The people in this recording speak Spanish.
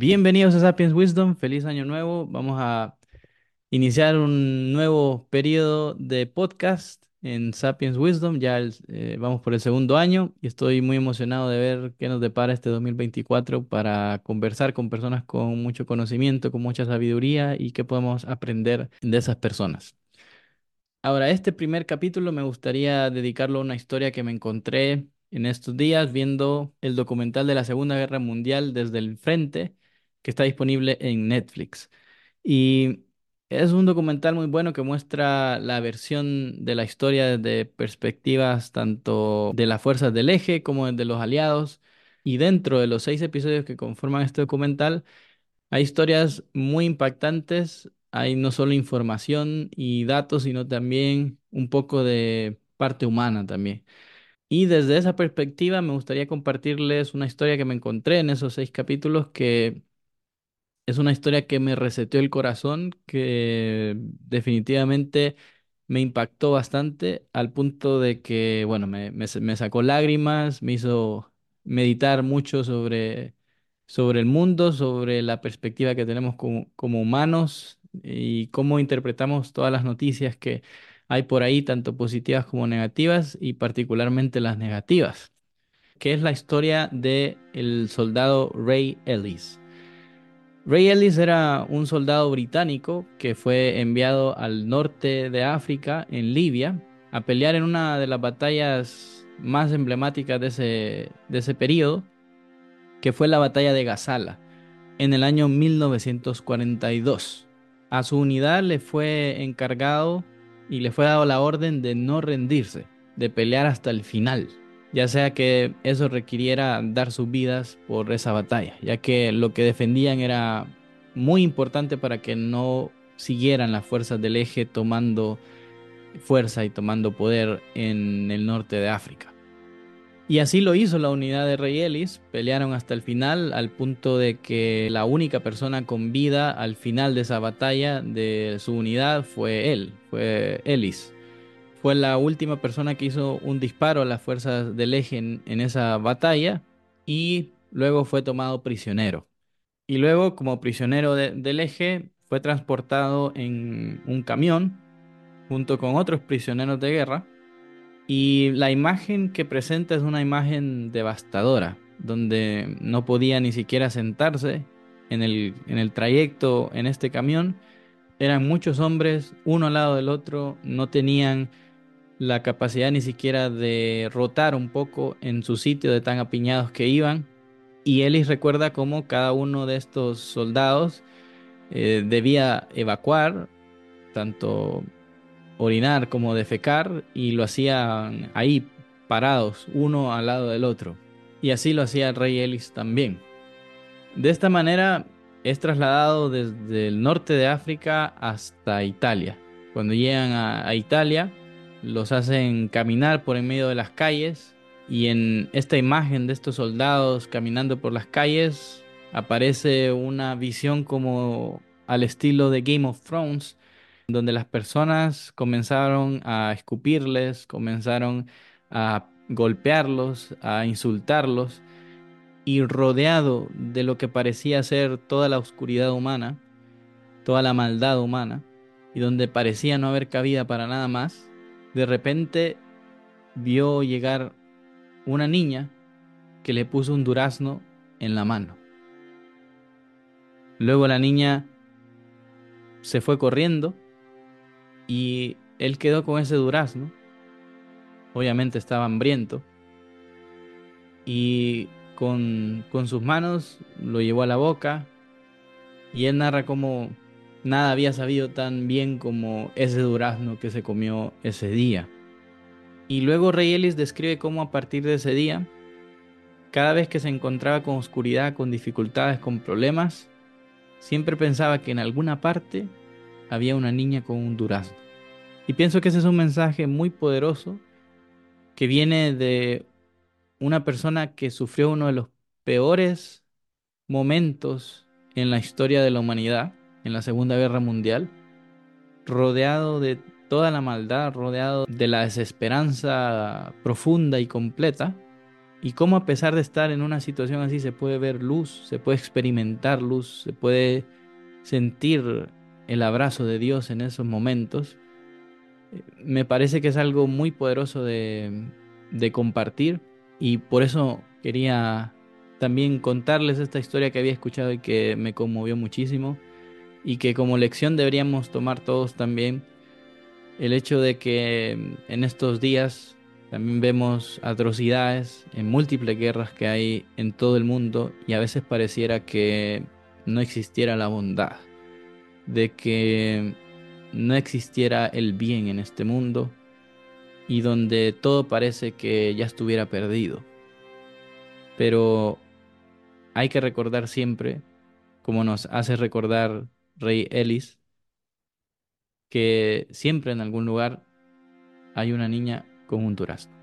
Bienvenidos a Sapiens Wisdom, feliz año nuevo. Vamos a iniciar un nuevo periodo de podcast en Sapiens Wisdom. Ya eh, vamos por el segundo año y estoy muy emocionado de ver qué nos depara este 2024 para conversar con personas con mucho conocimiento, con mucha sabiduría y qué podemos aprender de esas personas. Ahora, este primer capítulo me gustaría dedicarlo a una historia que me encontré en estos días viendo el documental de la Segunda Guerra Mundial desde el frente, que está disponible en Netflix. Y es un documental muy bueno que muestra la versión de la historia desde perspectivas tanto de las fuerzas del eje como de los aliados. Y dentro de los seis episodios que conforman este documental, hay historias muy impactantes, hay no solo información y datos, sino también un poco de parte humana también. Y desde esa perspectiva me gustaría compartirles una historia que me encontré en esos seis capítulos que es una historia que me reseteó el corazón, que definitivamente me impactó bastante al punto de que, bueno, me, sacó lágrimas, me hizo meditar mucho sobre, sobre el mundo, sobre la perspectiva que tenemos como, humanos y cómo interpretamos todas las noticias que hay por ahí, tanto positivas como negativas, y particularmente las negativas, que es la historia de el soldado Ray Ellis. Ray Ellis era un soldado británico que fue enviado al norte de África, en Libia, a pelear en una de las batallas más emblemáticas de ese, de ese periodo, que fue la batalla de Gazala, en el año 1942. A su unidad le fue encargado y le fue dado la orden de no rendirse, de pelear hasta el final ya sea que eso requiriera dar sus vidas por esa batalla, ya que lo que defendían era muy importante para que no siguieran las fuerzas del eje tomando fuerza y tomando poder en el norte de África. Y así lo hizo la unidad de Rey Ellis, pelearon hasta el final al punto de que la única persona con vida al final de esa batalla de su unidad fue él, fue Ellis fue la última persona que hizo un disparo a las fuerzas del eje en, esa batalla y luego fue tomado prisionero. Y luego, como prisionero de, del eje, fue transportado en un camión junto con otros prisioneros de guerra. Y la imagen que presenta es una imagen devastadora, donde no podía ni siquiera sentarse en el, en el trayecto en este camión. Eran muchos hombres, uno al lado del otro, no tenían la capacidad ni siquiera de rotar un poco en su sitio de tan apiñados que iban. Y Ellis recuerda cómo cada uno de estos soldados eh, debía evacuar, tanto orinar como defecar, y lo hacían ahí, parados, uno al lado del otro. Y así lo hacía el rey Ellis también. De esta manera es trasladado desde el norte de África hasta Italia. Cuando llegan a, a Italia, los hacen caminar por en medio de las calles y en esta imagen de estos soldados caminando por las calles aparece una visión como al estilo de Game of Thrones, donde las personas comenzaron a escupirles, comenzaron a golpearlos, a insultarlos y rodeado de lo que parecía ser toda la oscuridad humana, toda la maldad humana, y donde parecía no haber cabida para nada más, de repente vio llegar una niña que le puso un durazno en la mano. Luego la niña se fue corriendo y él quedó con ese durazno. Obviamente estaba hambriento. Y con, con sus manos lo llevó a la boca. Y él narra cómo nada había sabido tan bien como ese durazno que se comió ese día. Y luego Rey Ellis describe cómo a partir de ese día, cada vez que se encontraba con oscuridad, con dificultades, con problemas, siempre pensaba que en alguna parte había una niña con un durazno. Y pienso que ese es un mensaje muy poderoso que viene de una persona que sufrió uno de los peores momentos en la historia de la humanidad en la Segunda Guerra Mundial, rodeado de toda la maldad, rodeado de la desesperanza profunda y completa, y cómo a pesar de estar en una situación así se puede ver luz, se puede experimentar luz, se puede sentir el abrazo de Dios en esos momentos, eh, me parece que es algo muy poderoso de, de compartir y por eso quería también contarles esta historia que había escuchado y que me conmovió muchísimo y que como lección deberíamos tomar todos también el hecho de que en estos días también vemos atrocidades en múltiples guerras que hay en todo el mundo y a veces pareciera que no existiera la bondad, de que no existiera el bien en este mundo y donde todo parece que ya estuviera perdido. Pero hay que recordar siempre, como nos hace recordar Rey Ellis, que siempre en algún lugar hay una niña con un durazno.